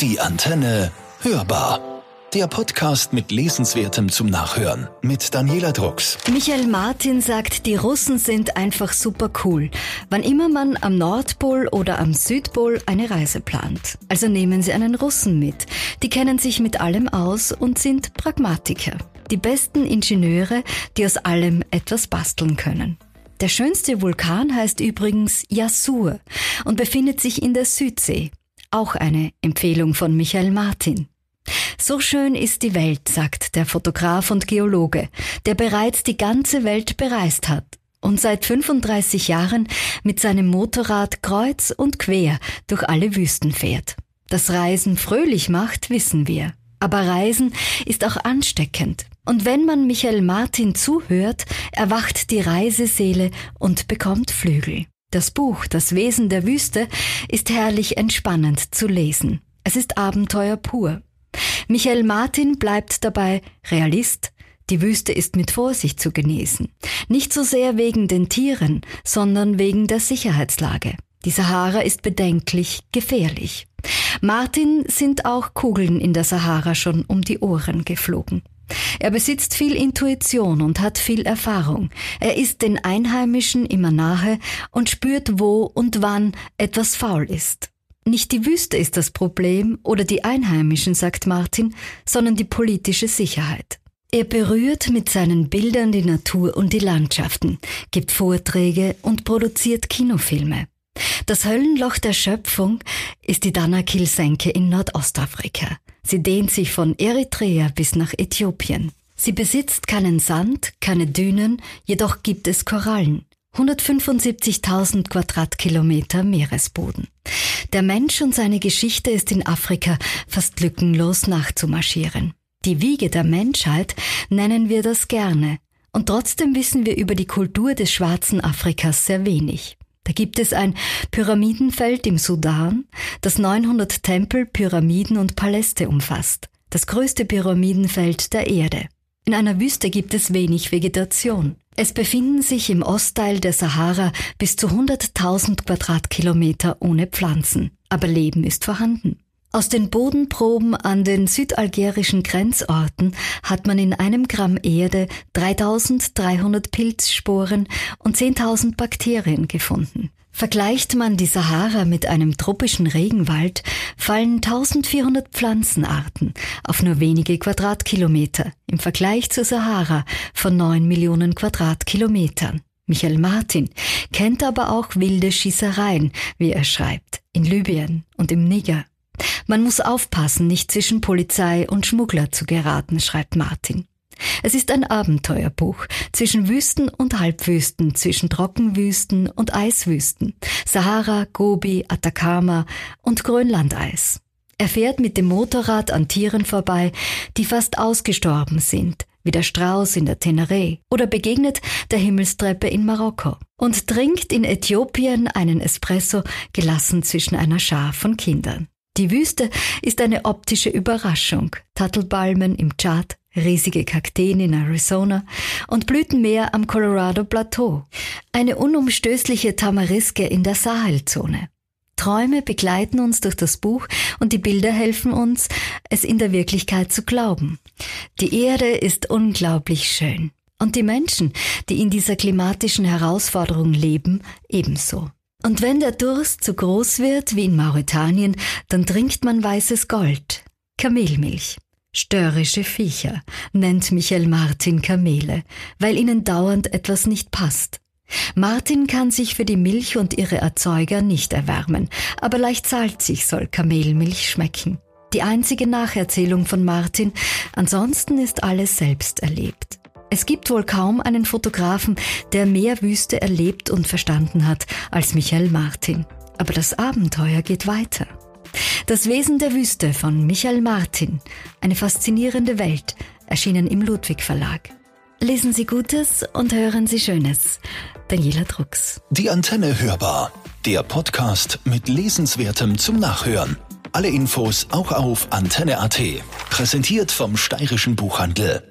Die Antenne hörbar. Der Podcast mit Lesenswertem zum Nachhören mit Daniela Drucks. Michael Martin sagt, die Russen sind einfach super cool, wann immer man am Nordpol oder am Südpol eine Reise plant. Also nehmen Sie einen Russen mit. Die kennen sich mit allem aus und sind Pragmatiker. Die besten Ingenieure, die aus allem etwas basteln können. Der schönste Vulkan heißt übrigens Yasur und befindet sich in der Südsee. Auch eine Empfehlung von Michael Martin. So schön ist die Welt, sagt der Fotograf und Geologe, der bereits die ganze Welt bereist hat und seit 35 Jahren mit seinem Motorrad kreuz und quer durch alle Wüsten fährt. Dass Reisen fröhlich macht, wissen wir. Aber Reisen ist auch ansteckend. Und wenn man Michael Martin zuhört, erwacht die Reiseseele und bekommt Flügel. Das Buch Das Wesen der Wüste ist herrlich entspannend zu lesen. Es ist Abenteuer pur. Michael Martin bleibt dabei Realist. Die Wüste ist mit Vorsicht zu genießen. Nicht so sehr wegen den Tieren, sondern wegen der Sicherheitslage. Die Sahara ist bedenklich gefährlich. Martin sind auch Kugeln in der Sahara schon um die Ohren geflogen. Er besitzt viel Intuition und hat viel Erfahrung. Er ist den Einheimischen immer nahe und spürt, wo und wann etwas faul ist. Nicht die Wüste ist das Problem oder die Einheimischen, sagt Martin, sondern die politische Sicherheit. Er berührt mit seinen Bildern die Natur und die Landschaften, gibt Vorträge und produziert Kinofilme. Das Höllenloch der Schöpfung ist die Danakil-Senke in Nordostafrika. Sie dehnt sich von Eritrea bis nach Äthiopien. Sie besitzt keinen Sand, keine Dünen, jedoch gibt es Korallen. 175.000 Quadratkilometer Meeresboden. Der Mensch und seine Geschichte ist in Afrika fast lückenlos nachzumarschieren. Die Wiege der Menschheit nennen wir das gerne. Und trotzdem wissen wir über die Kultur des schwarzen Afrikas sehr wenig. Da gibt es ein Pyramidenfeld im Sudan, das 900 Tempel, Pyramiden und Paläste umfasst. Das größte Pyramidenfeld der Erde. In einer Wüste gibt es wenig Vegetation. Es befinden sich im Ostteil der Sahara bis zu 100.000 Quadratkilometer ohne Pflanzen. Aber Leben ist vorhanden. Aus den Bodenproben an den südalgerischen Grenzorten hat man in einem Gramm Erde 3300 Pilzsporen und 10.000 Bakterien gefunden. Vergleicht man die Sahara mit einem tropischen Regenwald, fallen 1400 Pflanzenarten auf nur wenige Quadratkilometer im Vergleich zur Sahara von 9 Millionen Quadratkilometern. Michael Martin kennt aber auch wilde Schießereien, wie er schreibt, in Libyen und im Niger. Man muss aufpassen, nicht zwischen Polizei und Schmuggler zu geraten, schreibt Martin. Es ist ein Abenteuerbuch zwischen Wüsten und Halbwüsten, zwischen Trockenwüsten und Eiswüsten, Sahara, Gobi, Atacama und Grönlandeis. Er fährt mit dem Motorrad an Tieren vorbei, die fast ausgestorben sind, wie der Strauß in der Teneré, oder begegnet der Himmelstreppe in Marokko und trinkt in Äthiopien einen Espresso gelassen zwischen einer Schar von Kindern. Die Wüste ist eine optische Überraschung. Tattelbalmen im Tschad, riesige Kakteen in Arizona und Blütenmeer am Colorado Plateau. Eine unumstößliche Tamariske in der Sahelzone. Träume begleiten uns durch das Buch und die Bilder helfen uns, es in der Wirklichkeit zu glauben. Die Erde ist unglaublich schön. Und die Menschen, die in dieser klimatischen Herausforderung leben, ebenso. Und wenn der Durst zu groß wird, wie in Mauretanien, dann trinkt man weißes Gold, Kamelmilch. Störrische Viecher nennt Michael Martin Kamele, weil ihnen dauernd etwas nicht passt. Martin kann sich für die Milch und ihre Erzeuger nicht erwärmen, aber leicht salzig soll Kamelmilch schmecken. Die einzige Nacherzählung von Martin, ansonsten ist alles selbst erlebt. Es gibt wohl kaum einen Fotografen, der mehr Wüste erlebt und verstanden hat als Michael Martin. Aber das Abenteuer geht weiter. Das Wesen der Wüste von Michael Martin. Eine faszinierende Welt, erschienen im Ludwig Verlag. Lesen Sie Gutes und hören Sie Schönes. Daniela Drucks. Die Antenne hörbar. Der Podcast mit Lesenswertem zum Nachhören. Alle Infos auch auf antenne.at. Präsentiert vom Steirischen Buchhandel.